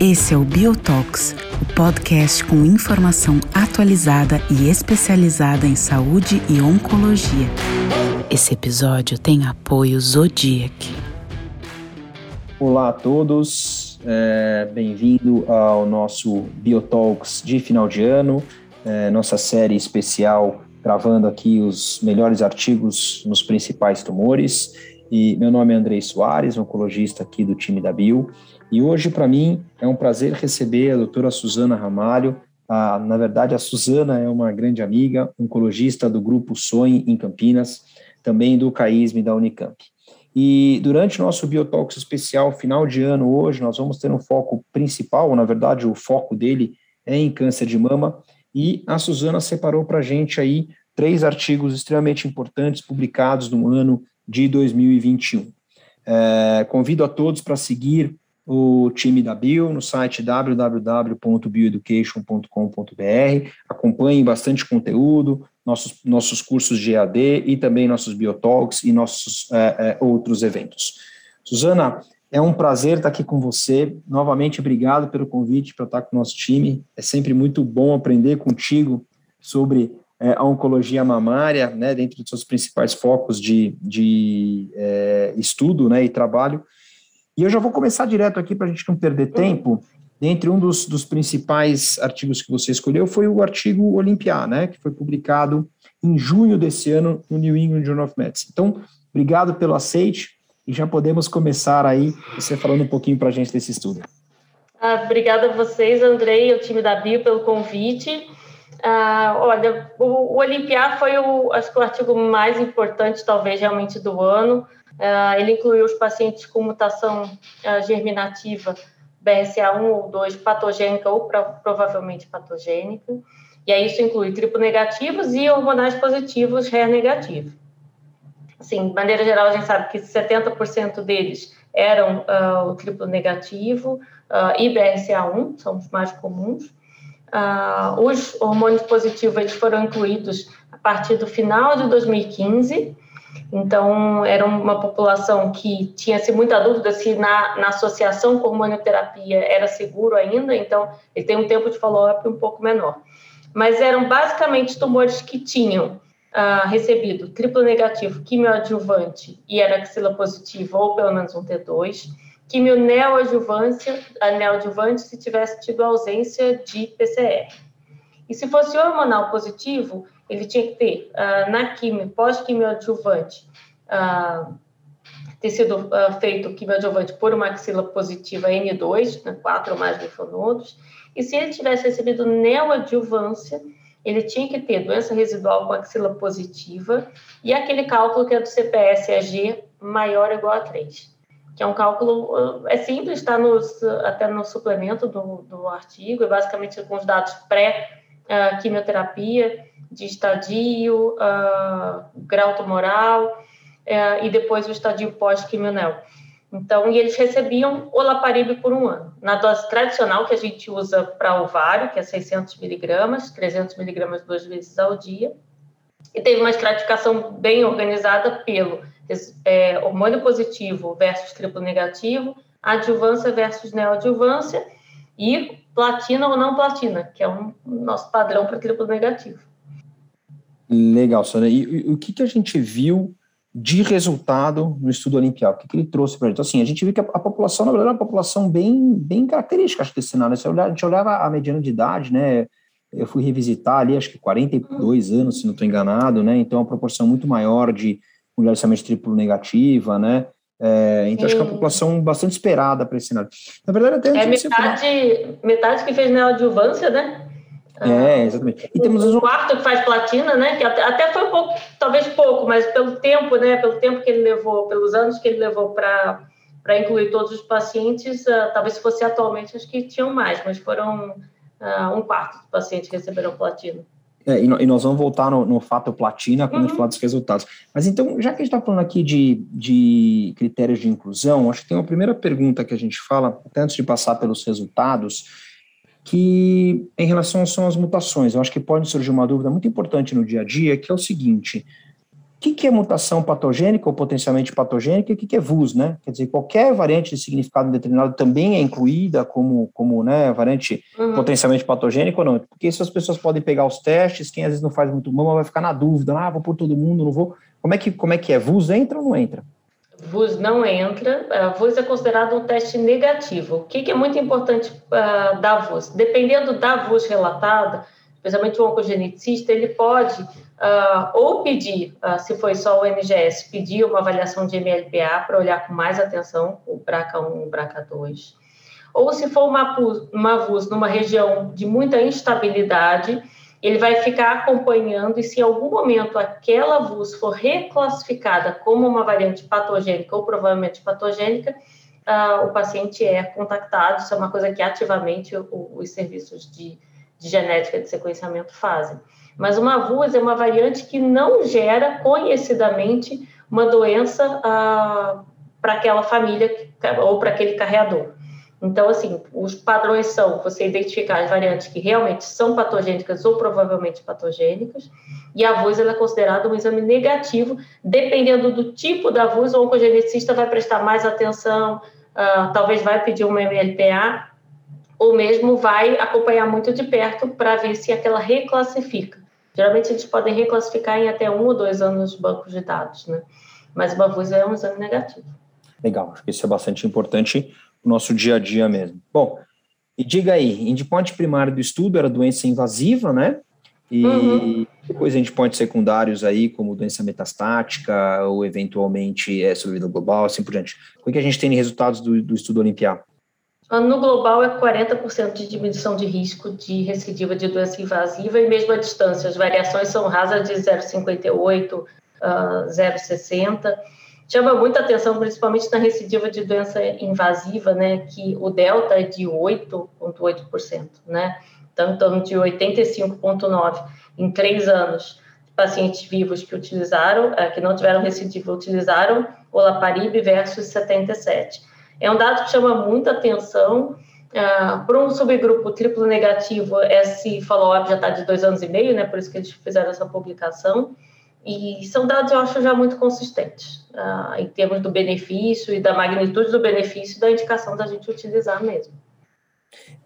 Esse é o Biotox, o podcast com informação atualizada e especializada em saúde e oncologia. Esse episódio tem apoio Zodiac. Olá a todos, é, bem-vindo ao nosso Biotalks de final de ano, é, nossa série especial gravando aqui os melhores artigos nos principais tumores. E meu nome é Andrei Soares, oncologista aqui do time da Bio. E hoje, para mim, é um prazer receber a doutora Suzana Ramalho. Na verdade, a Suzana é uma grande amiga, oncologista do Grupo Sonhe em Campinas, também do CAISM da Unicamp. E durante o nosso Biotalks especial, final de ano, hoje, nós vamos ter um foco principal, ou na verdade, o foco dele é em câncer de mama, e a Suzana separou para a gente aí três artigos extremamente importantes publicados no ano de 2021. É, convido a todos para seguir o time da Bio no site www.bioeducation.com.br. Acompanhem bastante conteúdo, nossos, nossos cursos de EAD e também nossos Biotalks e nossos é, é, outros eventos. Suzana, é um prazer estar aqui com você. Novamente, obrigado pelo convite para estar com o nosso time. É sempre muito bom aprender contigo sobre é, a oncologia mamária, né, dentro dos seus principais focos de, de é, estudo né, e trabalho. E eu já vou começar direto aqui para a gente não perder tempo. Dentre um dos, dos principais artigos que você escolheu foi o artigo Olimpiar, né, que foi publicado em junho desse ano no New England Journal of Medicine. Então, obrigado pelo aceite e já podemos começar aí, você falando um pouquinho para a gente desse estudo. Ah, obrigada a vocês, Andrei, e o time da Bio pelo convite. Ah, olha, o, o Olimpiar foi o, acho que o artigo mais importante, talvez, realmente do ano. Ah, ele incluiu os pacientes com mutação ah, germinativa BRCA1 ou 2 patogênica ou provavelmente patogênica. E aí isso inclui triplo negativos e hormonais positivos HER negativo. Assim, de maneira geral, a gente sabe que 70% deles eram uh, o triplo negativo uh, e BRCA1, são os mais comuns. Uh, os hormônios positivos eles foram incluídos a partir do final de 2015, então era uma população que tinha-se muita dúvida se na, na associação com hormonioterapia era seguro ainda, então ele tem um tempo de follow-up um pouco menor. Mas eram basicamente tumores que tinham uh, recebido triplo negativo, quimioadjuvante e era axila positiva, ou pelo menos um T2, quimio neoadjuvância, a neoadjuvante se tivesse tido ausência de PCR. E se fosse hormonal positivo, ele tinha que ter, uh, na quimio, pós-quimioadjuvante, uh, ter sido uh, feito quimioadjuvante por uma axila positiva N2, né, quatro ou mais linfonodos, e se ele tivesse recebido neoadjuvância, ele tinha que ter doença residual com axila positiva e aquele cálculo que é do CPS-AG maior ou igual a 3 que é um cálculo, é simples, está até no suplemento do, do artigo, é basicamente com os dados pré-quimioterapia, de estadio, uh, grau tumoral, uh, e depois o estadio pós-quimionel. Então, e eles recebiam olaparib por um ano. Na dose tradicional que a gente usa para ovário, que é 600 miligramas, 300 miligramas duas vezes ao dia, e teve uma estratificação bem organizada pelo é, hormônio positivo versus triplo negativo, adjuvância versus neoadjuvância e platina ou não platina, que é um nosso padrão para triplo negativo. Legal, Sônia. E, e, o que, que a gente viu de resultado no estudo olimpial? O que, que ele trouxe para a gente? Então, assim, a gente viu que a, a, população, na verdade, é uma população bem, bem característica, acho, desse cenário. A gente olhava a mediana de idade, né? Eu fui revisitar ali, acho que 42 anos, se não estou enganado, né? Então, é uma proporção muito maior de mulher somente triplo negativa, né? É, então, Sim. acho que é uma população bastante esperada para esse cenário. Na verdade, até... É metade, metade que fez neoadjuvância, né? É, exatamente. E temos um quarto que faz platina, né? Que até foi um pouco, talvez pouco, mas pelo tempo, né? Pelo tempo que ele levou, pelos anos que ele levou para para incluir todos os pacientes, uh, talvez se fosse atualmente, acho que tinham mais, mas foram uh, um quarto dos pacientes que receberam platina. É, e, e, nós vamos voltar no, no fato platina quando uhum. a gente falar dos resultados. Mas então, já que a gente está falando aqui de, de critérios de inclusão, acho que tem uma primeira pergunta que a gente fala, até antes de passar pelos resultados, que em relação são as mutações. Eu acho que pode surgir uma dúvida muito importante no dia a dia, que é o seguinte: o que, que é mutação patogênica ou potencialmente patogênica e o que, que é VUS, né? Quer dizer, qualquer variante de significado determinado também é incluída como, como né, variante uhum. potencialmente patogênica ou não? Porque isso as pessoas podem pegar os testes, quem às vezes não faz muito mama vai ficar na dúvida, ah, vou por todo mundo, não vou. Como é que, como é, que é? VUS entra ou não entra? VUS não entra. A VUS é considerado um teste negativo. O que, que é muito importante uh, da VUS? Dependendo da VUS relatada, especialmente o oncogeneticista, ele pode uh, ou pedir, uh, se foi só o NGS, pedir uma avaliação de MLPA para olhar com mais atenção o BRCA1 e o BRCA2. Ou se for uma, uma VUS numa região de muita instabilidade, ele vai ficar acompanhando e se em algum momento aquela VUS for reclassificada como uma variante patogênica ou provavelmente patogênica, uh, o paciente é contactado. Isso é uma coisa que ativamente o, os serviços de, de genética de sequenciamento fazem. Mas uma VUS é uma variante que não gera conhecidamente uma doença ah, para aquela família ou para aquele carreador. Então, assim, os padrões são você identificar as variantes que realmente são patogênicas ou provavelmente patogênicas, e a VUS é considerada um exame negativo, dependendo do tipo da VUS, o oncogeneticista vai prestar mais atenção, uh, talvez vai pedir uma MLPA, ou mesmo vai acompanhar muito de perto para ver se aquela reclassifica. Geralmente eles podem reclassificar em até um ou dois anos nos bancos de dados, né? Mas o Bavus é um exame negativo. Legal, acho que isso é bastante importante nosso dia a dia mesmo. Bom, e diga aí, endpoint primário do estudo era doença invasiva, né? E uhum. depois endpoints secundários aí, como doença metastática ou eventualmente é, sobrevida global, assim por diante. O que a gente tem de resultados do, do estudo Olimpiar? No global, é 40% de diminuição de risco de recidiva de doença invasiva e mesmo a distância. As variações são rasas de 0,58, uh, 0,60. Chama muita atenção, principalmente na recidiva de doença invasiva, né, que o delta é de 8,8%, né? Então, em torno de 85,9% em três anos. Pacientes vivos que utilizaram, uh, que não tiveram recidiva, utilizaram o Laparib versus 77%. É um dado que chama muita atenção. Uh, Para um subgrupo triplo negativo, esse follow-up já está de dois anos e meio, né? Por isso que eles fizeram essa publicação. E são dados, eu acho, já muito consistentes, uh, em termos do benefício e da magnitude do benefício da indicação da gente utilizar mesmo.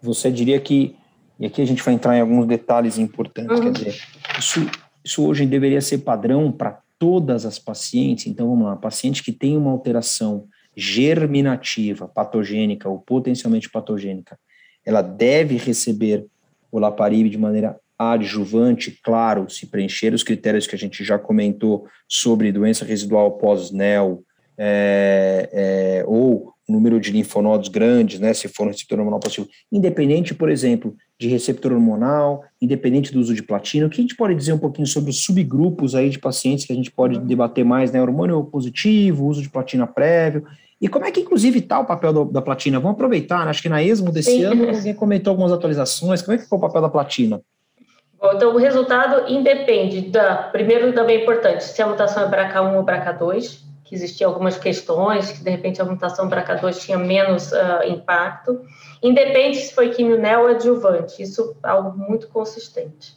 Você diria que, e aqui a gente vai entrar em alguns detalhes importantes, uhum. quer dizer, isso, isso hoje deveria ser padrão para todas as pacientes. Então, vamos lá, paciente que tem uma alteração germinativa, patogênica ou potencialmente patogênica, ela deve receber o Laparib de maneira adjuvante, claro, se preencher os critérios que a gente já comentou sobre doença residual pós-NEL, é, é, ou número de linfonodos grandes, né, se for um receptor hormonal positivo, independente, por exemplo, de receptor hormonal, independente do uso de platina, o que a gente pode dizer um pouquinho sobre os subgrupos aí de pacientes que a gente pode debater mais, né, hormônio positivo, uso de platina prévio, e como é que, inclusive, está o papel do, da platina? Vamos aproveitar, né? acho que na ESMO desse Sim. ano alguém comentou algumas atualizações, como é que ficou o papel da platina? Então, o resultado independe da, primeiro também é importante, se a mutação é BRCA1 ou BRCA2, que existiam algumas questões, que de repente a mutação BRCA2 tinha menos uh, impacto. Independe se foi quimionel ou adjuvante, isso é algo muito consistente.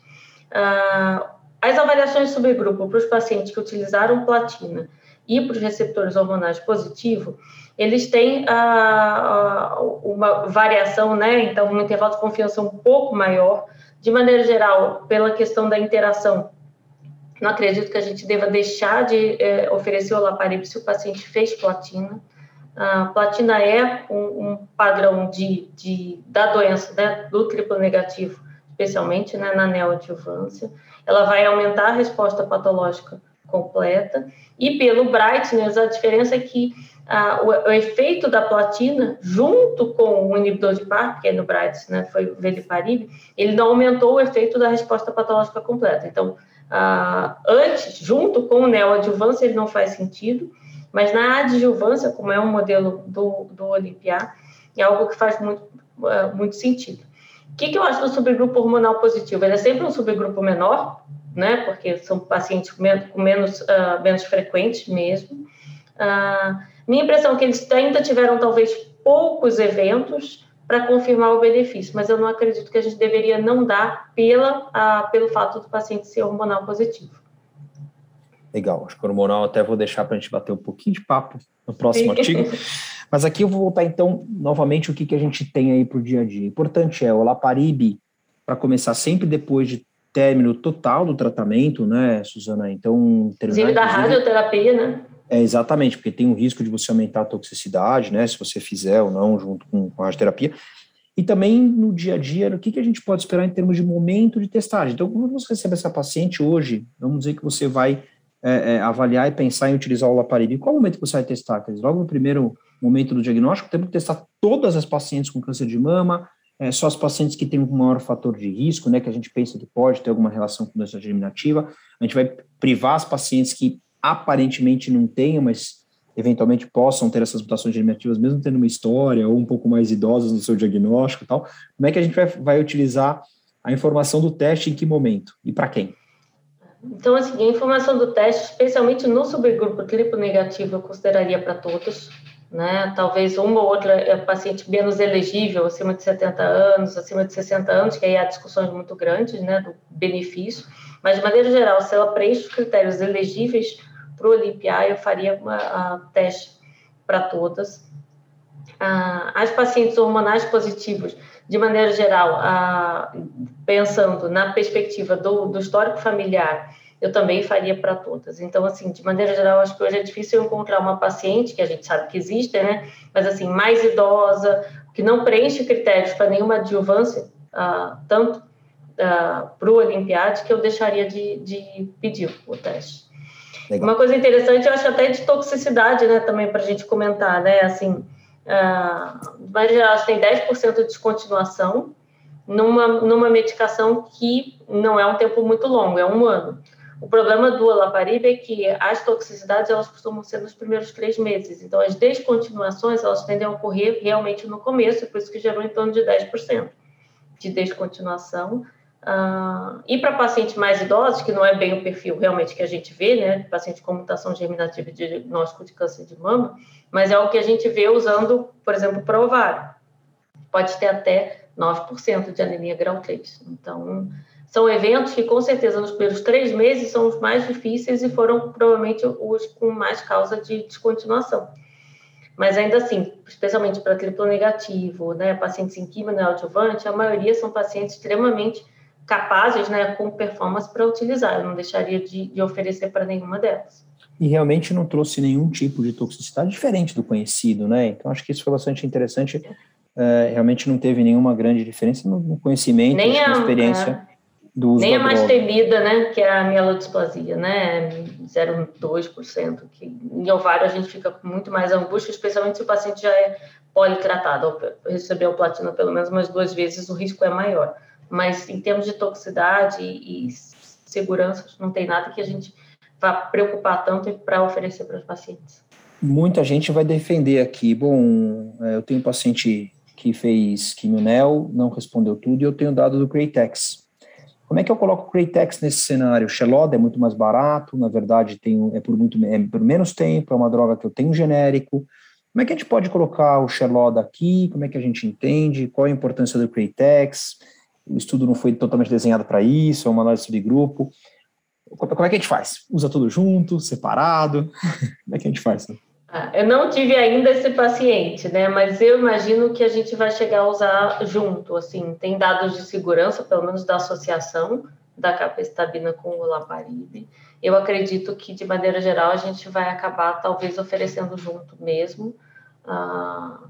Uh, as avaliações de subgrupo para os pacientes que utilizaram platina e para os receptores hormonais positivos, eles têm uh, uma variação, né? Então, um intervalo de confiança um pouco maior, de maneira geral, pela questão da interação não acredito que a gente deva deixar de é, oferecer o Laparib se o paciente fez platina. A platina é um, um padrão de, de, da doença, né, do triplo negativo, especialmente né, na neoadjuvância. Ela vai aumentar a resposta patológica completa. E pelo brightness, a diferença é que o, o, efeito da platina, junto com o inibidor de PAR, que é no brightness, né, foi o Veliparib, ele não aumentou o efeito da resposta patológica completa. Então, antes, junto com o neoadjuvância, ele não faz sentido, mas na adjuvância, como é um modelo do, do Olimpiar, é algo que faz muito, uh, muito sentido. O que, que eu acho do subgrupo hormonal positivo? Ele é sempre um subgrupo menor, né, porque são pacientes com menos, com menos, uh, menos frequentes mesmo. Uh, minha impressão é que eles ainda tiveram talvez poucos eventos, para confirmar o benefício, mas eu não acredito que a gente deveria não dar pela, a, pelo fato do paciente ser hormonal positivo. Legal, acho que hormonal até vou deixar para a gente bater um pouquinho de papo no próximo artigo. Mas aqui eu vou voltar então novamente o que, que a gente tem aí para o dia a dia. Importante é o Laparibe, para começar sempre depois de término total do tratamento, né, Suzana? Então, inclusive da radioterapia, né? É, exatamente, porque tem um risco de você aumentar a toxicidade, né, se você fizer ou não junto com, com a radioterapia. E também no dia a dia, o que, que a gente pode esperar em termos de momento de testagem. Então, quando você recebe essa paciente hoje, vamos dizer que você vai é, é, avaliar e pensar em utilizar o Laparib. Qual momento que você vai testar? Quer dizer, logo no primeiro momento do diagnóstico, temos que testar todas as pacientes com câncer de mama, é, só as pacientes que têm um maior fator de risco, né, que a gente pensa que pode ter alguma relação com doença germinativa. A gente vai privar as pacientes que aparentemente não tenham, mas eventualmente possam ter essas mutações germinativas, mesmo tendo uma história ou um pouco mais idosas no seu diagnóstico e tal. Como é que a gente vai, vai utilizar a informação do teste em que momento e para quem? Então, assim, a informação do teste, especialmente no subgrupo triplo negativo, eu consideraria para todos, né? Talvez uma ou outra é paciente menos elegível, acima de 70 anos, acima de 60 anos, que aí há discussões muito grandes, né, do benefício. Mas, de maneira geral, se ela preenche os critérios elegíveis para o Olimpiar, eu faria uma, teste para todas. Ah, as pacientes hormonais positivos, de maneira geral, ah, pensando na perspectiva do, do histórico familiar, eu também faria para todas. Então, assim, de maneira geral, acho que hoje é difícil encontrar uma paciente, que a gente sabe que existe, né? Mas, assim, mais idosa, que não preenche critérios para nenhuma adjuvância, uh, tanto uh, para o Olimpiade, que eu deixaria de, de pedir o teste. Legal. Uma coisa interessante, eu acho até de toxicidade, né, também para a gente comentar, né? Assim, uh, maneira geral, tem 10% de descontinuação numa, numa medicação que não é um tempo muito longo, é um ano. O problema do olaparib é que as toxicidades elas costumam ser nos primeiros três meses. Então, as descontinuações elas tendem a ocorrer realmente no começo, por isso que gerou em torno de 10% de descontinuação. Uh, e para pacientes mais idosos, que não é bem o perfil realmente que a gente vê, né, paciente com mutação germinativa de diagnóstico de câncer de mama, mas é o que a gente vê usando, por exemplo, para ovário. Pode ter até 9% de anemia grau 3. Então, são eventos que, com certeza, nos primeiros três meses são os mais difíceis e foram provavelmente os com mais causa de descontinuação. Mas ainda assim, especialmente para triplo negativo, né, pacientes em quimio neoadjuvante, a maioria são pacientes extremamente capazes, né, com performance para utilizar. Eu não deixaria de, de oferecer para nenhuma delas. E realmente não trouxe nenhum tipo de toxicidade diferente do conhecido, né? Então acho que isso foi bastante interessante. É, realmente não teve nenhuma grande diferença no conhecimento, Nem na experiência. A do uso Nem a mais temida, né, que é a mielodisplasia, né, 0,2%, que em ovário a gente fica com muito mais angústia, especialmente se o paciente já é politratado, ou recebeu platina pelo menos umas duas vezes, o risco é maior. Mas em termos de toxicidade e segurança, não tem nada que a gente vá preocupar tanto para oferecer para os pacientes. Muita gente vai defender aqui, bom, é, eu tenho um paciente que fez quimionel, não respondeu tudo, e eu tenho dado do Createx, como é que eu coloco o Createx nesse cenário? O Xeloda é muito mais barato, na verdade tem, é, por muito, é por menos tempo, é uma droga que eu tenho genérico. Como é que a gente pode colocar o Xeloda aqui? Como é que a gente entende? Qual a importância do Createx? O estudo não foi totalmente desenhado para isso, é uma análise de grupo. Como é que a gente faz? Usa tudo junto, separado? Como é que a gente faz? Ah, eu não tive ainda esse paciente, né? Mas eu imagino que a gente vai chegar a usar junto. Assim, tem dados de segurança, pelo menos da associação da capecitabina com o laparib. Eu acredito que, de maneira geral, a gente vai acabar talvez oferecendo junto mesmo. Ah,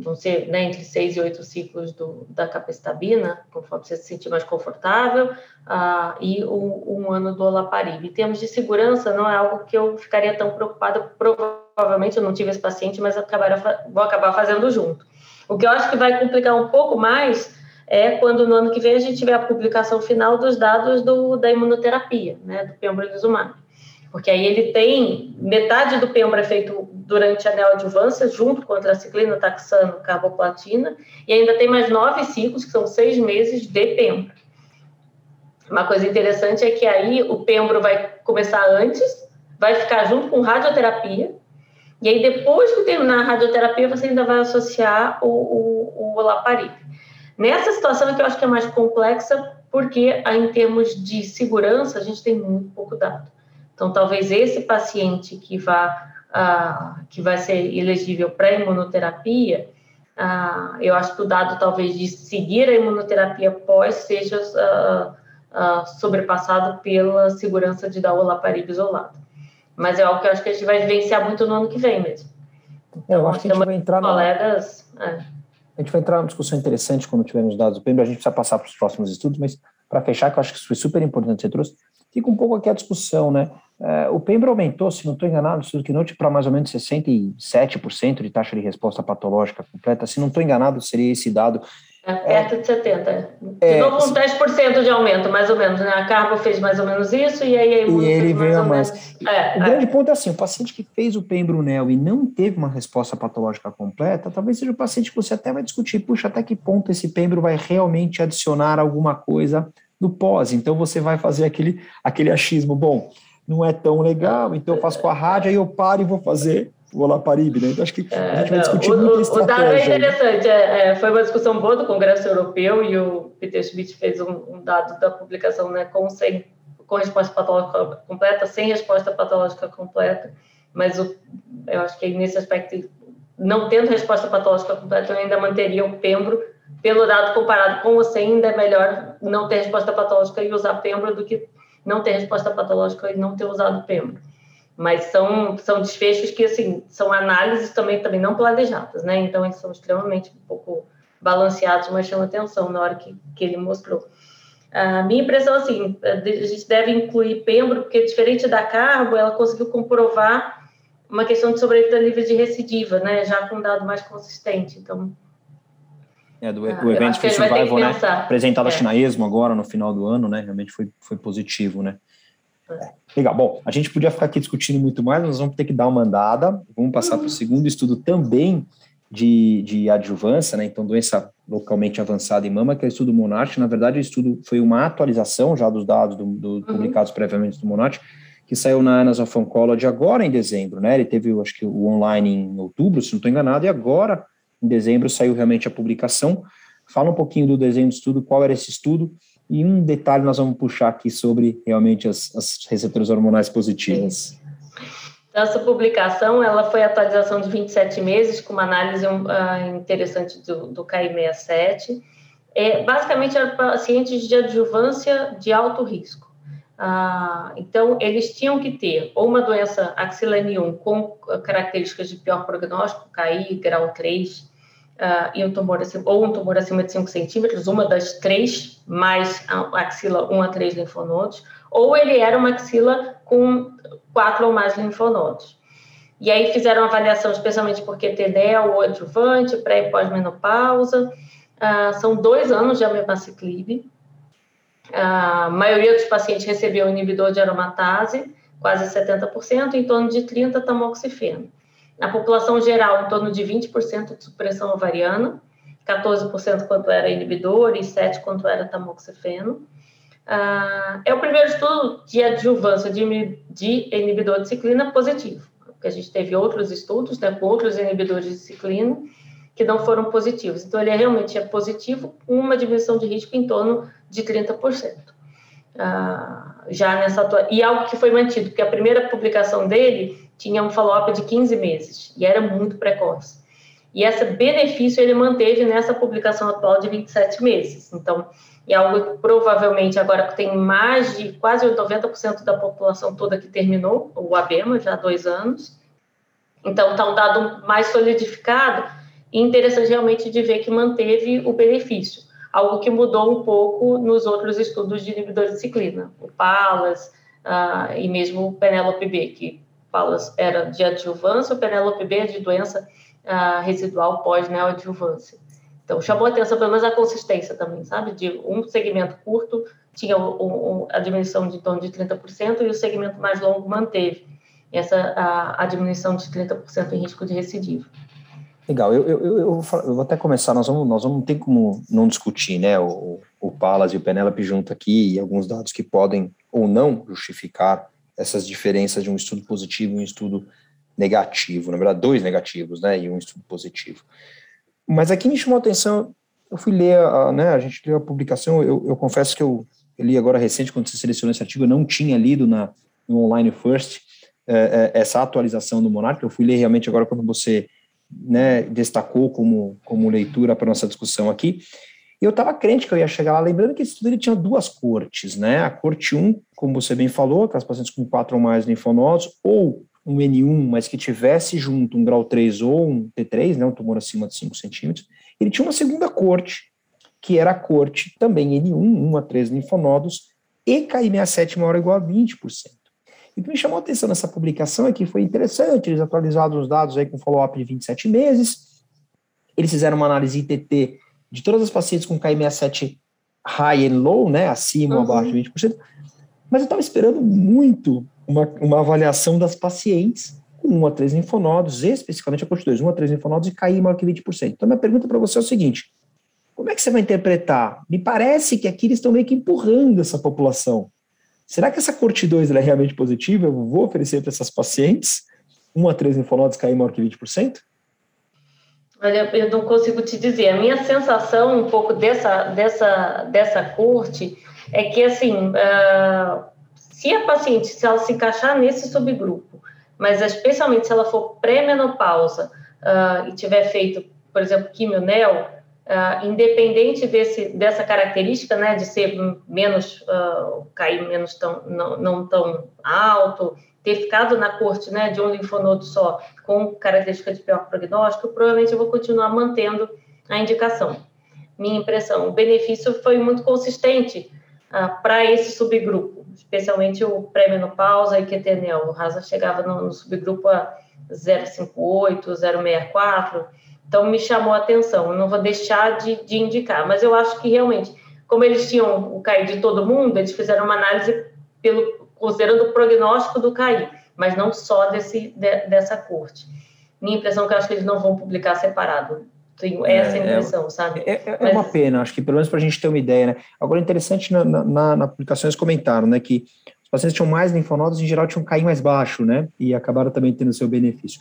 vão ser né, entre seis e oito ciclos do, da capecitabina, conforme você se sentir mais confortável, uh, e um, um, ano do olaparib. Em termos de segurança, não é algo que eu ficaria tão preocupada, provavelmente eu não tive esse paciente, mas vou acabar fazendo junto. O que eu acho que vai complicar um pouco mais é quando no ano que vem a gente tiver a publicação final dos dados do, da imunoterapia, né, do pembrolizumab porque aí ele tem metade do pembro é feito durante a neoadjuvância, junto com a antraciclina, taxano, carboplatina, e ainda tem mais nove ciclos, que são seis meses de pembro. Uma coisa interessante é que aí o pembro vai começar antes, vai ficar junto com radioterapia, e aí depois que terminar a radioterapia, você ainda vai associar o, o, o olaparib. Nessa situação é que eu acho que é mais complexa, porque em termos de segurança, a gente tem muito pouco dado. Então, talvez esse paciente que, vá, uh, que vai ser elegível para imunoterapia, uh, eu acho que o dado talvez de seguir a imunoterapia pós seja uh, sobrepassado pela segurança de dar o olaparib isolado. Mas é algo que eu acho que a gente vai vivenciar muito no ano que vem mesmo. Então, eu acho que a gente vai entrar... Colegas... É. A gente vai entrar numa discussão interessante quando tivermos dados do PEMBRO, a gente precisa passar para os próximos estudos, mas para fechar, que eu acho que isso foi super importante, você trouxe, fica um pouco aqui a discussão, né? É, o PEMBRO aumentou, se não estou enganado, no estudo Keynote, para mais ou menos 67% de taxa de resposta patológica completa. Se não estou enganado, seria esse dado. É, perto de 70%. É. De novo, uns 10% de aumento, mais ou menos. Né? A Carbo fez mais ou menos isso, e aí a E ele veio a mais. É, o grande ponto é assim: o paciente que fez o Pembrunel e não teve uma resposta patológica completa, talvez seja o paciente que você até vai discutir, puxa, até que ponto esse Pembro vai realmente adicionar alguma coisa no pós. Então você vai fazer aquele, aquele achismo, bom, não é tão legal, então eu faço com a rádio, aí eu paro e vou fazer o Olaparibe, né? Então acho que a gente vai é, discutir é, muita estratégia. O dado é interessante, é, é, foi uma discussão boa do Congresso Europeu e o Peter Schmidt fez um, um dado da publicação né, com, sem, com resposta patológica completa, sem resposta patológica completa, mas o, eu acho que nesse aspecto, não tendo resposta patológica completa, eu ainda manteria o Pembro pelo dado comparado com você, ainda é melhor não ter resposta patológica e usar Pembro do que não ter resposta patológica e não ter usado Pembro. Mas são, são desfechos que, assim, são análises também, também não planejadas, né? Então, eles são extremamente um pouco balanceados, mas chama atenção na hora que, que ele mostrou. A minha impressão, assim, a gente deve incluir Pembro, porque diferente da Carbo, ela conseguiu comprovar uma questão de sobrevida livre de recidiva, né? Já com um dado mais consistente. Então, é, do, ah, do evento que Survival, né? Apresentado é. na ESMO agora, no final do ano, né? Realmente foi, foi positivo, né? É. Legal. Bom, a gente podia ficar aqui discutindo muito mais, mas vamos ter que dar uma andada. Vamos passar para o segundo estudo também de, de adjuvância, né? Então, doença localmente avançada em mama, que é o estudo Monarch. Na verdade, o estudo foi uma atualização já dos dados do, do uhum. publicados previamente do Monarch, que saiu na Annals of Oncology agora em dezembro, né? Ele teve, acho que, o online em outubro, se não estou enganado, e agora em dezembro saiu realmente a publicação. Fala um pouquinho do desenho de estudo, qual era esse estudo, e um detalhe nós vamos puxar aqui sobre realmente as, as receptores hormonais positivas. Então, essa publicação ela foi atualização de 27 meses, com uma análise uh, interessante do, do KI67. É, basicamente, eram pacientes de adjuvância de alto risco. Ah, então, eles tinham que ter ou uma doença axila N1 com características de pior prognóstico, KI, grau 3, uh, e um tumor acima, ou um tumor acima de 5 centímetros, uma das três, mais a axila 1 a 3 linfonodos, ou ele era uma axila com quatro ou mais linfonodos. E aí fizeram avaliação especialmente por QTDEL ou adjuvante, pré e pós-menopausa. Uh, são dois anos de amemaciclib. A maioria dos pacientes recebeu inibidor de aromatase, quase 70%, em torno de 30% tamoxifeno. Na população geral, em torno de 20% de supressão ovariana, 14% quanto era inibidor e 7% quanto era tamoxifeno. Ah, é o primeiro estudo de adjuvância de, de inibidor de ciclina positivo, porque a gente teve outros estudos né, com outros inibidores de ciclina que não foram positivos. Então, ele é realmente é positivo com uma diminuição de risco em torno de 30%. Ah, já nessa e algo que foi mantido, porque a primeira publicação dele tinha um follow-up de 15 meses e era muito precoce. E esse benefício ele manteve nessa publicação atual de 27 meses. Então, é algo que provavelmente agora tem mais de quase 90% da população toda que terminou o ABEMA já há dois anos. Então, está um dado mais solidificado e interessante realmente de ver que manteve o benefício. Algo que mudou um pouco nos outros estudos de inibidores de ciclina, o PALAS uh, e mesmo o Penelope B, que falas era de adjuvância, o Penelope B é de doença uh, residual pós-neoadjuvância. Então, chamou atenção pelo menos a consistência também, sabe? De um segmento curto tinha a diminuição de em torno de 30% e o segmento mais longo manteve essa a, a diminuição de 30% em risco de recidiva. Legal, eu, eu, eu, eu, vou até começar, nós vamos, nós vamos ter como não discutir, né, o, o Palas e o Penelope junto aqui, e alguns dados que podem ou não justificar essas diferenças de um estudo positivo e um estudo negativo, na verdade, dois negativos, né, e um estudo positivo. Mas aqui me chamou a atenção, eu fui ler, a, né, a gente leu a publicação, eu, eu confesso que eu, eu, li agora recente, quando você selecionou esse artigo, eu não tinha lido na, no Online First, é, é, essa atualização do Monarch. Eu fui ler realmente agora quando você né, destacou como, como leitura para nossa discussão aqui. E eu estava crente que eu ia chegar lá, lembrando que esse estudo ele tinha duas cortes, né? A corte 1, como você bem falou, aquelas pacientes com 4 ou mais linfonodos, ou um N1, mas que tivesse junto um grau 3 ou um T3, né, um tumor acima de 5 centímetros, ele tinha uma segunda corte, que era a corte também N1, 1 a 3 linfonodos, e KI67 maior ou igual a 20%. E o que me chamou a atenção nessa publicação é que foi interessante, eles atualizaram os dados aí com follow-up de 27 meses, eles fizeram uma análise ITT de todas as pacientes com KI67 high and low, né, acima ou abaixo de 20%, mas eu estava esperando muito uma, uma avaliação das pacientes com 1 a 3 linfonodos, especificamente a corte 2, 1 a 3 linfonodos e KI maior que 20%. Então, minha pergunta para você é o seguinte, como é que você vai interpretar? Me parece que aqui eles estão meio que empurrando essa população. Será que essa corte 2 é realmente positiva? Eu vou oferecer para essas pacientes 1 a 3 linfonodos KI maior que 20%? Olha, eu não consigo te dizer. A minha sensação um pouco dessa, dessa, dessa corte é que, assim, uh, se a paciente, se ela se encaixar nesse subgrupo, mas especialmente se ela for pré-menopausa uh, e tiver feito, por exemplo, quimionel, uh, independente desse, dessa característica, né, de ser menos, cair menos tão, não, não tão alto, ter ficado na corte né, de um linfonodo só com característica de pior prognóstico, provavelmente eu vou continuar mantendo a indicação. Minha impressão, o benefício foi muito consistente ah, para esse subgrupo, especialmente o pré-menopausa e quetenel. O RASA chegava no, no subgrupo a 0,58, 0,64, então me chamou a atenção. Eu não vou deixar de, de indicar, mas eu acho que realmente, como eles tinham o CAI de todo mundo, eles fizeram uma análise pelo considerando o prognóstico do CAI, mas não só desse, de, dessa corte. Minha impressão é que eu acho que eles não vão publicar separado. Tenho essa é, é impressão, é, sabe? É, é mas... uma pena, acho que pelo menos para a gente ter uma ideia, né? Agora, interessante, na, na, na publicação eles comentaram, né, que os pacientes tinham mais linfonodos, em geral tinham um CAI mais baixo, né? E acabaram também tendo seu benefício.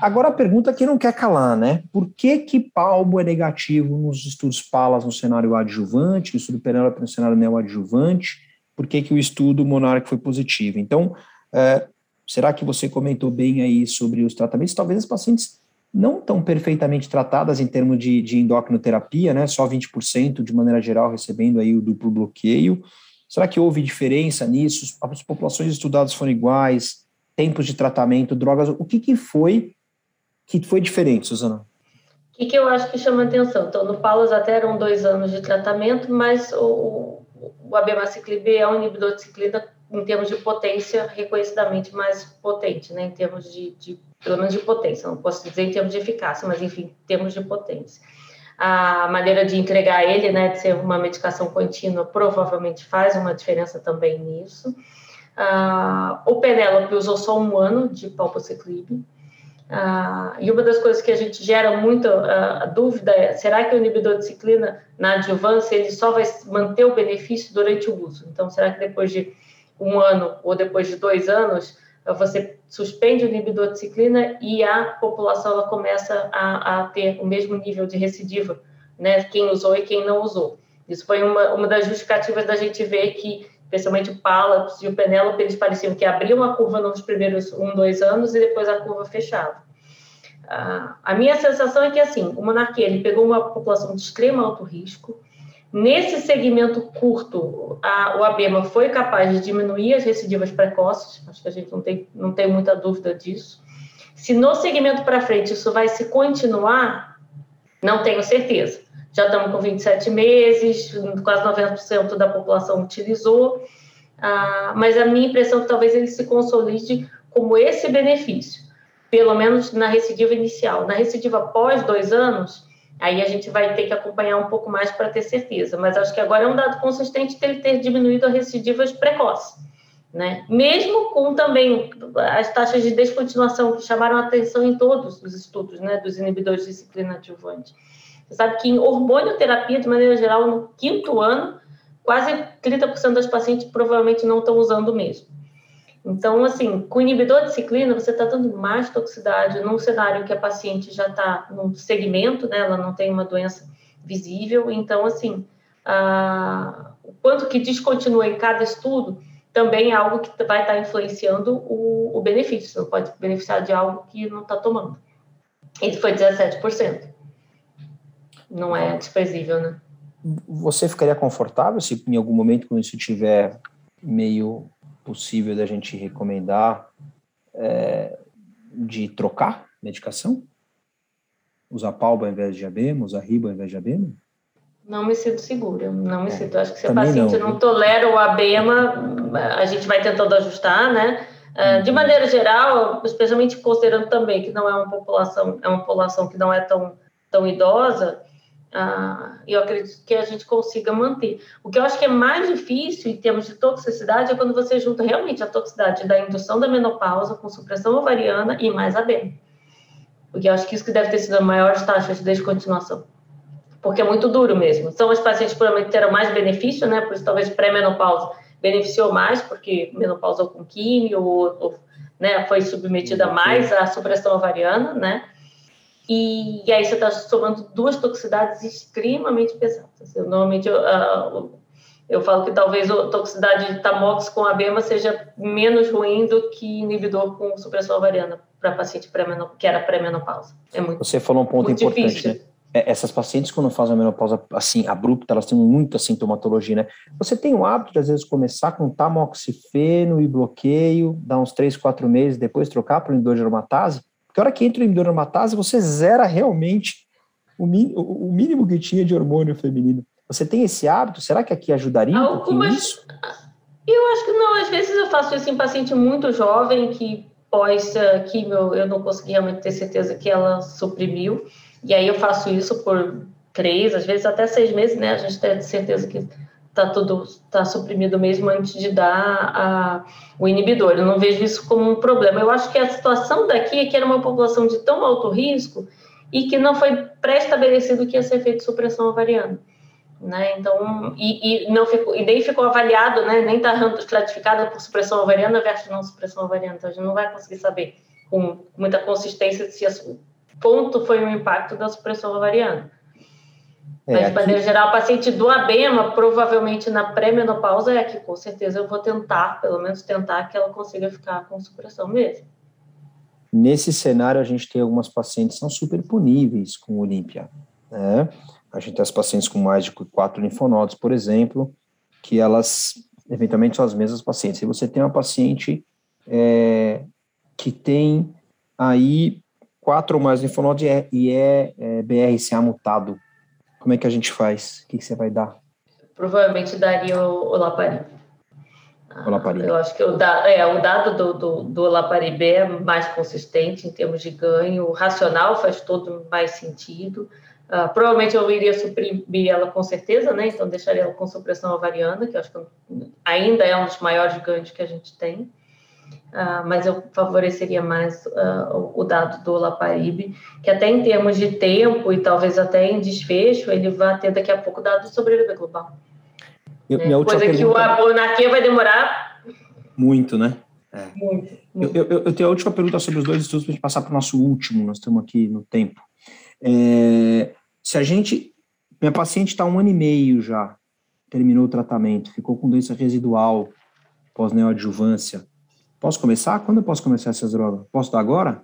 Agora a pergunta que não quer calar, né? Por que que palmo é negativo nos estudos PALAS no cenário adjuvante, no estudo Penélope no cenário neoadjuvante? por que, que o estudo Monarch foi positivo. Então, é, será que você comentou bem aí sobre os tratamentos? Talvez as pacientes não tão perfeitamente tratadas em termos de, de endocrinoterapia, né? Só 20% de maneira geral recebendo aí o duplo bloqueio. Será que houve diferença nisso? As populações estudadas foram iguais? Tempos de tratamento, drogas? O que, que foi que foi diferente, Suzana? O que, que eu acho que chama atenção? Então, no Paulus até eram dois anos de tratamento, mas o, o abemaciclib é um inibidor de ciclina em termos de potência reconhecidamente mais potente, né? Em termos de, de, pelo menos de potência, não posso dizer em termos de eficácia, mas enfim, em termos de potência. A maneira de entregar ele, né, de ser uma medicação contínua, provavelmente faz uma diferença também nisso. Ah, o Penélope usou só um ano de palpociclib, ah, e uma das coisas que a gente gera muita uh, dúvida é: será que o inibidor de ciclina na adjuvância ele só vai manter o benefício durante o uso? Então, será que depois de um ano ou depois de dois anos você suspende o inibidor de ciclina e a população ela começa a, a ter o mesmo nível de recidiva, né? Quem usou e quem não usou. Isso foi uma, uma das justificativas da gente ver que especialmente o Palaps e o Penélope, eles pareciam que abriam a curva nos primeiros um, dois anos e depois a curva fechava. Ah, a minha sensação é que, assim, o Monarquia, ele pegou uma população de extremo alto risco, Nesse segmento curto, a, o ABEMA foi capaz de diminuir as recidivas precoces, acho que a gente não tem, não tem muita dúvida disso. Se no segmento para frente isso vai se continuar, não tenho certeza já estamos com 27 meses, quase 90% da população utilizou, ah, mas a minha impressão é que talvez ele se consolide como esse benefício, pelo menos na recidiva inicial. Na recidiva após dois anos, aí a gente vai ter que acompanhar um pouco mais para ter certeza, mas acho que agora é um dado consistente ele ter diminuído as recidivas precoces. Né? Mesmo com também as taxas de descontinuação que chamaram a atenção em todos os estudos né, dos inibidores de disciplina adjuvante. Você sabe que em hormonioterapia, de maneira geral, no quinto ano, quase 30% das pacientes provavelmente não estão usando mesmo. Então, assim, com inibidor de ciclina, você está dando mais toxicidade num cenário que a paciente já está num segmento, né? Ela não tem uma doença visível. Então, assim, o quanto que descontinua em cada estudo também é algo que vai estar influenciando o, o benefício. Você não pode beneficiar de algo que não está tomando. E foi 17%. Não é desprezível, né? Você ficaria confortável se em algum momento, quando isso estiver meio possível da gente recomendar, é, de trocar medicação? Usar palba ao invés de abema, usar riba ao invés de abema? Não me sinto segura, não me é, sinto. Acho que se o paciente não, não tolera o abema, a gente vai tentando ajustar, né? Uh, de uhum. maneira geral, especialmente considerando também que não é uma população, é uma população que não é tão, tão idosa, uh, eu acredito que a gente consiga manter. O que eu acho que é mais difícil em termos de toxicidade é quando você junta realmente a toxicidade da indução da menopausa com supressão ovariana e mais abema. Porque eu acho que isso que deve ter sido a maior taxa de descontinuação porque é muito duro mesmo. São os pacientes que provavelmente terão mais benefício, né? Por isso talvez pré-menopausa beneficiou mais, porque menopausa com químio, ou, ou né, foi submetida mais à supressão ovariana, né? E, e aí você está somando duas toxicidades extremamente pesadas. Eu, normalmente eu, uh, eu falo que talvez a toxicidade de tamox com abema seja menos ruim do que inibidor com supressão ovariana para paciente pré que era pré-menopausa. É muito Você falou um ponto importante, né? É, essas pacientes, quando fazem a menopausa assim, abrupta, elas têm muita sintomatologia, né? Você tem o hábito de, às vezes, começar com tamoxifeno e bloqueio, dar uns 3, 4 meses, depois trocar para o inibidor de aromatase? Porque a hora que entra o aromatase, você zera realmente o, o mínimo que tinha de hormônio feminino. Você tem esse hábito? Será que aqui ajudaria um Algumas... isso? Eu acho que não. Às vezes eu faço isso em paciente muito jovem que pós-químio eu não consegui realmente ter certeza que ela suprimiu. E aí eu faço isso por três, às vezes até seis meses, né? A gente tem certeza que tá tudo tá suprimido mesmo antes de dar a, o inibidor. Eu não vejo isso como um problema. Eu acho que a situação daqui é que era uma população de tão alto risco e que não foi pré-estabelecido que ia ser feito supressão ovariana. Né? Então, e, e, não ficou, e nem ficou avaliado, né? Nem está estratificada por supressão ovariana versus não supressão ovariana. Então, a gente não vai conseguir saber com muita consistência se ponto foi o impacto da supressão ovariana. É, Mas, de maneira geral, o paciente do ABEMA, provavelmente na pré-menopausa, é que com certeza eu vou tentar, pelo menos tentar, que ela consiga ficar com supressão mesmo. Nesse cenário, a gente tem algumas pacientes que são super puníveis com Olímpia. Né? A gente tem as pacientes com mais de quatro linfonodos, por exemplo, que elas, eventualmente, são as mesmas pacientes. Se você tem uma paciente é, que tem aí quatro ou mais linfonodos e é, e é, é BRCA mutado, como é que a gente faz? O que, que você vai dar? Provavelmente daria o, o Olaparib. Eu acho que o, da, é, o dado do, do, do Olaparib é mais consistente em termos de ganho. O racional faz todo mais sentido. Uh, provavelmente eu iria suprimir ela com certeza, né? Então deixaria ela com supressão ovariana, que eu acho que ainda é um dos maiores ganhos que a gente tem. Uh, mas eu favoreceria mais uh, o dado do Laparibe, que até em termos de tempo e talvez até em desfecho, ele vai ter daqui a pouco dados sobre sobrevida global. Eu, né? Coisa pergunta... que o Abonaquia vai demorar... Muito, né? É. Muito, muito. Eu, eu, eu, tenho a última pergunta sobre os dois estudos para a gente passar para o nosso último, nós estamos aqui no tempo. É, se a gente... Minha paciente está um ano e meio já, terminou o tratamento, ficou com doença residual pós-neoadjuvância, Posso começar? Quando eu posso começar essas drogas? Posso dar agora?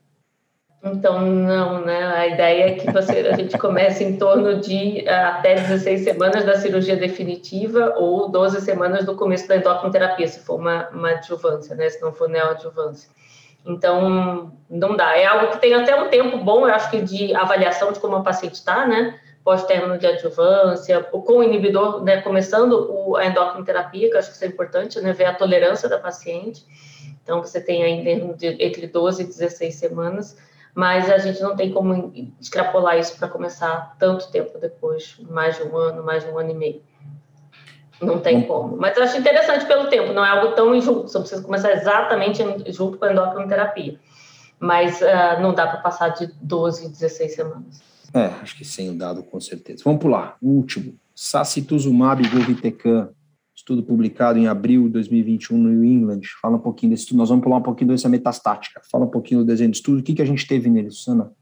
Então, não, né? A ideia é que você, a gente comece em torno de uh, até 16 semanas da cirurgia definitiva ou 12 semanas do começo da endocrinoterapia, se for uma, uma adjuvância, né? Se não for neoadjuvância. Então, não dá. É algo que tem até um tempo bom, eu acho que de avaliação de como a paciente está, né? Pós-término de adjuvância, com o inibidor, né? Começando a endocrinoterapia, que eu acho que isso é importante, né? Ver a tolerância da paciente. Então, você tem aí entre 12 e 16 semanas, mas a gente não tem como extrapolar isso para começar tanto tempo depois, mais de um ano, mais de um ano e meio. Não tem como. Mas eu acho interessante pelo tempo, não é algo tão junto, você precisa começar exatamente junto com a endocrinoterapia. Mas uh, não dá para passar de 12, 16 semanas. É, acho que sem o dado, com certeza. Vamos pular. Último. Sacituzumab govitecan estudo publicado em abril de 2021 no New England. Fala um pouquinho desse estudo. Nós vamos pular um pouquinho dessa metastática. Fala um pouquinho do desenho de estudo. O que, que a gente teve nele, Susana?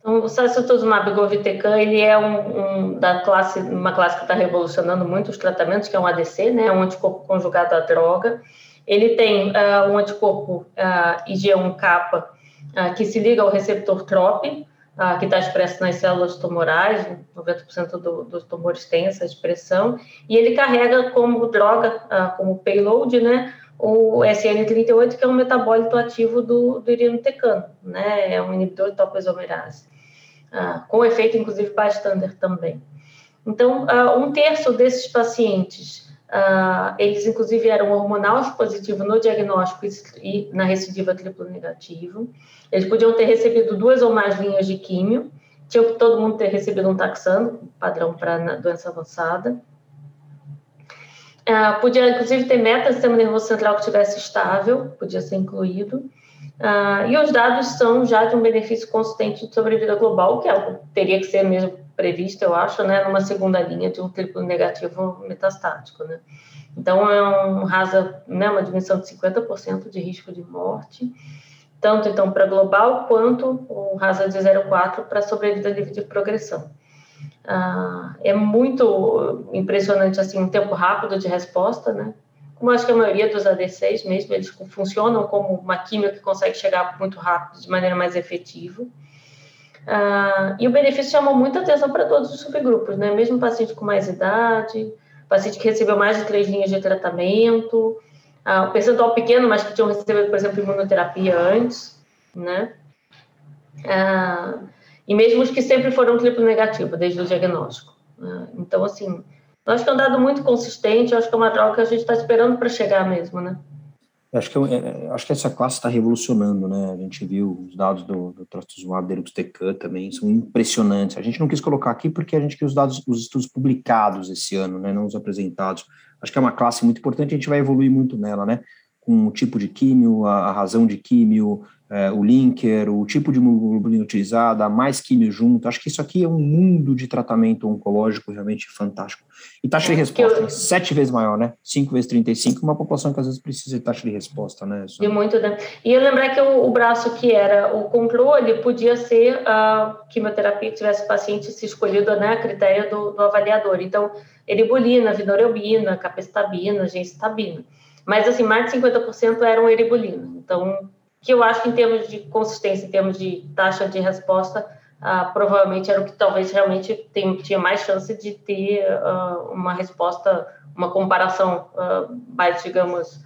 Então, o sacituzumab govitecan, ele é um, um, da classe, uma classe que está revolucionando muito os tratamentos, que é um ADC, né, um anticorpo conjugado à droga. Ele tem uh, um anticorpo uh, IgE1-capa uh, que se liga ao receptor TROP, uh, que está expresso nas células tumorais, 90% do, dos tumores têm essa expressão, e ele carrega como droga, como payload, né, o SN38, que é um metabólito ativo do, do irinotecano, né, é um inibidor de topoisomerase ah, com efeito inclusive bystander também. Então, ah, um terço desses pacientes, ah, eles inclusive eram hormonal positivo no diagnóstico e na recidiva triplo negativo. Eles podiam ter recebido duas ou mais linhas de químio, tinha que todo mundo ter recebido um taxano, padrão para doença avançada. Uh, podia, inclusive, ter meta sistema nervoso central que estivesse estável, podia ser incluído. Uh, e os dados são já de um benefício consistente de sobrevida global, que é teria que ser mesmo previsto, eu acho, né, numa segunda linha de um triplo negativo metastático, né. Então, é um rasa, né, uma dimensão de 50% de risco de morte, tanto, então, para global, quanto o rasa de 0,4 para sobrevida livre de progressão. Ah, é muito impressionante, assim, um tempo rápido de resposta, né, como acho que a maioria dos ADCs mesmo, eles funcionam como uma química que consegue chegar muito rápido, de maneira mais efetiva. Ah, e o benefício chamou muita atenção para todos os subgrupos, né? Mesmo paciente com mais idade, paciente que recebeu mais de três linhas de tratamento, ah, o percentual pequeno, mas que tinham recebido, por exemplo, imunoterapia antes, né? Ah, e mesmo os que sempre foram triplo negativo, desde o diagnóstico. Ah, então, assim, eu acho que é um dado muito consistente, acho que é uma droga que a gente está esperando para chegar mesmo, né? Acho que, é, acho que essa classe está revolucionando, né? A gente viu os dados do, do trastuzumab deruxtecan também, são impressionantes. A gente não quis colocar aqui porque a gente quis os dados, os estudos publicados esse ano, né? Não os apresentados. Acho que é uma classe muito importante, a gente vai evoluir muito nela, né? Com o tipo de químio, a, a razão de químio, é, o linker, o tipo de hemoglobina utilizada, mais químio junto. Acho que isso aqui é um mundo de tratamento oncológico realmente fantástico. E taxa de é, resposta, eu... sete vezes maior, né? Cinco vezes 35, uma população que às vezes precisa de taxa de resposta, né? E muito, né? E eu lembrar que o, o, braço que era o controle podia ser a quimioterapia que tivesse o paciente se escolhido, né, a critério do, do avaliador. Então, eribulina, vinorelbina, capecitabina, gencitabina. Mas, assim, mais de 50% eram eribulina. Então, que eu acho que em termos de consistência, em termos de taxa de resposta, uh, provavelmente era o que talvez realmente tem, tinha mais chance de ter uh, uma resposta, uma comparação uh, mais, digamos,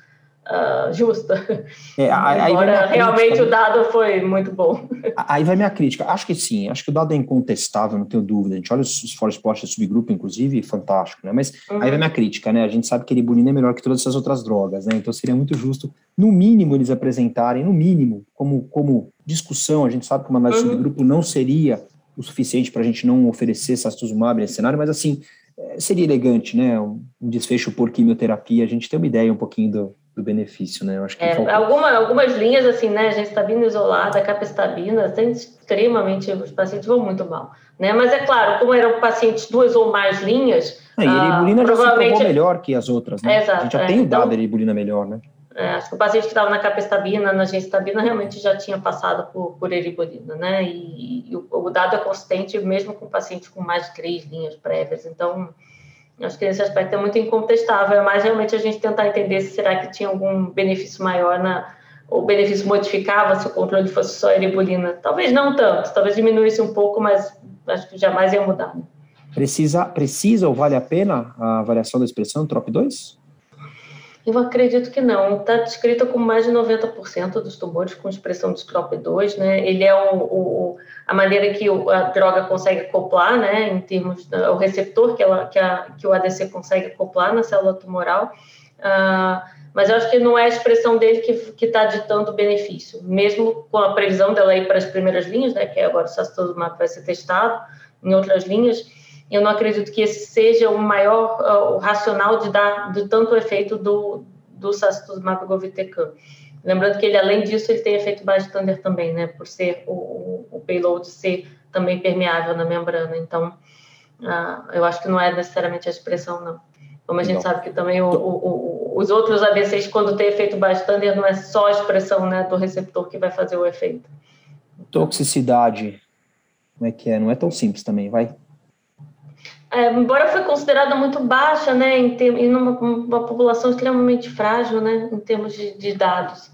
uh, justa. É, aí Embora realmente crítica, o dado foi muito bom. Aí vai minha crítica. Acho que sim, acho que o dado é incontestável, não tenho dúvida. A gente olha os fora esporte subgrupo, inclusive, fantástico, né? Mas uhum. aí vai minha crítica, né? A gente sabe que eribulina é melhor que todas essas outras drogas, né? Então seria muito justo, no mínimo, eles apresentarem, no mínimo, como, como discussão, a gente sabe que uma análise uhum. subgrupo não seria o suficiente para a gente não oferecer sastuzumab nesse cenário, mas assim, eh, seria elegante, né? Um desfecho por quimioterapia, a gente tem uma ideia um pouquinho do, do benefício, né? Eu acho que é, alguma, algumas linhas, assim, né? Gencitabina isolada, capecitabina, tem extremamente, os pacientes vão muito mal, né? Mas é claro, como eram pacientes duas ou mais linhas... É, e a eribulina ah, já se provou melhor que as outras, né? É, exato, a gente já é, tem o então, dado da eribulina melhor, né? É, acho que o paciente que estava na capecitabina, na gencitabina, realmente já tinha passado por, por eribulina, né? E, e o, o, dado é consistente mesmo com pacientes com mais de três linhas prévias. Então, Acho que nesse aspecto é muito incontestável, é mais realmente a gente tentar entender se será que tinha algum benefício maior na o benefício modificava se o controle fosse só eribulina. Talvez não tanto, talvez diminuísse um pouco, mas acho que jamais ia mudar. Né? Precisa, precisa ou vale a pena a variação da expressão TROP2? Eu acredito que não. Está descrita como mais de 90% dos tumores com expressão de TROP2, né? Ele é o, o, a maneira que a droga consegue acoplar, né? Em termos do receptor que, ela, que, a, que o ADC consegue acoplar na célula tumoral. Uh, mas eu acho que não é a expressão dele que está ditando o benefício. Mesmo com a previsão dela ir para as primeiras linhas, né? Que agora o sacituzumab vai ser testado em outras linhas, eu não acredito que esse seja o maior uh, o racional de dar de tanto efeito do, do sacituzumab govitecan. Lembrando que ele, além disso, ele tem efeito bystander também, né, por ser o, o payload ser também permeável na membrana. Então, uh, eu acho que não é necessariamente a expressão, não. Como a gente sabe que também o, o, os outros ADCs, quando tem efeito bystander, não é só a expressão né, do receptor que vai fazer o efeito. Toxicidade Como é que é? Não é tão simples também, vai? É, embora foi considerada muito baixa, né, em, ter, em uma, uma, população extremamente frágil, né, em termos de, de dados.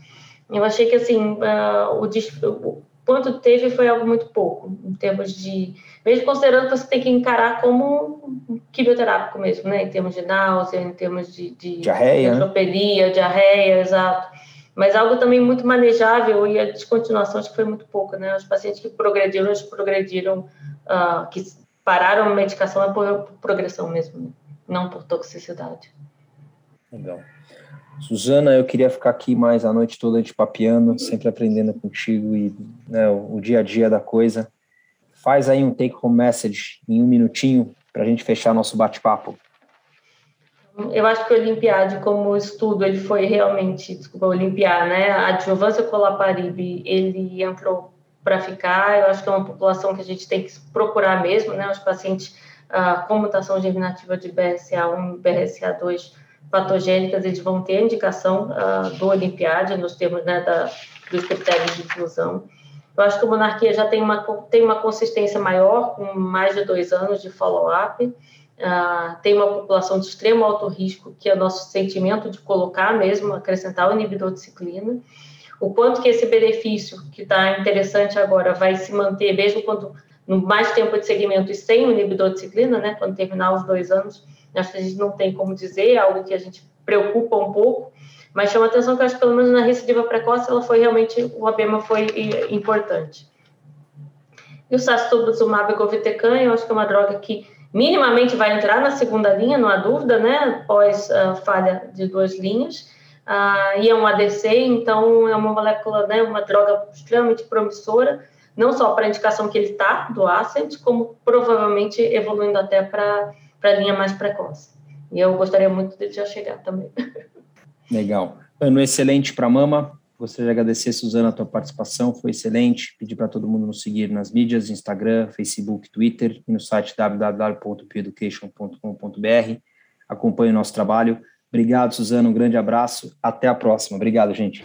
Eu achei que, assim, uh, o, o quanto teve foi algo muito pouco, em termos de... Mesmo considerando que você tem que encarar como um quimioterápico mesmo, né, em termos de náusea, em termos de... de diarreia, né? diarreia, exato. Mas algo também muito manejável e a descontinuação acho que foi muito pouco, né? Os pacientes que progrediram, eles progrediram, uh, que pararam a medicação é por progressão mesmo, né? não por toxicidade. Legal. Suzana, eu queria ficar aqui mais a noite toda te papeando, sempre aprendendo contigo e né, o, o, dia a dia da coisa. Faz aí um take-home message em um minutinho para a gente fechar nosso bate-papo. Eu acho que o Olimpiade, como estudo, ele foi realmente, desculpa, Olimpiar, né? A adjuvância com Laparib, ele entrou para ficar. Eu acho que é uma população que a gente tem que procurar mesmo, né? Os pacientes ah, com mutação germinativa de BRCA1 e BRCA2 patogênicas, eles vão ter indicação uh, do Olimpiade, nos termos né, da, dos critérios de inclusão. Eu acho que a monarquia já tem uma, tem uma consistência maior, com mais de dois anos de follow-up, uh, tem uma população de extremo alto risco, que é o nosso sentimento de colocar mesmo, acrescentar o inibidor de ciclina. O quanto que esse benefício, que está interessante agora, vai se manter, mesmo quando no mais tempo de segmento e sem o inibidor de ciclina, né, quando terminar os dois anos, Acho que a gente não tem como dizer, é algo que a gente preocupa um pouco, mas chama atenção que acho que pelo menos na recidiva precoce ela foi realmente, o abema foi importante. E o sastubuzumab govitecan, eu acho que é uma droga que minimamente vai entrar na segunda linha, não há dúvida, né, após a falha de duas linhas, uh, e é um ADC, então é uma molécula, né, uma droga extremamente promissora, não só para a indicação que ele está, do Ascent, como provavelmente evoluindo até para a linha mais precoce. E eu gostaria muito de já chegar também. Legal. Ano excelente para mama. Gostaria de agradecer, Suzana, a tua participação, foi excelente. Pedir para todo mundo nos seguir nas mídias, Instagram, Facebook, Twitter e no site www.peducation.com.br. Acompanhe o nosso trabalho. Obrigado, Suzana, um grande abraço. Até a próxima. Obrigado, gente.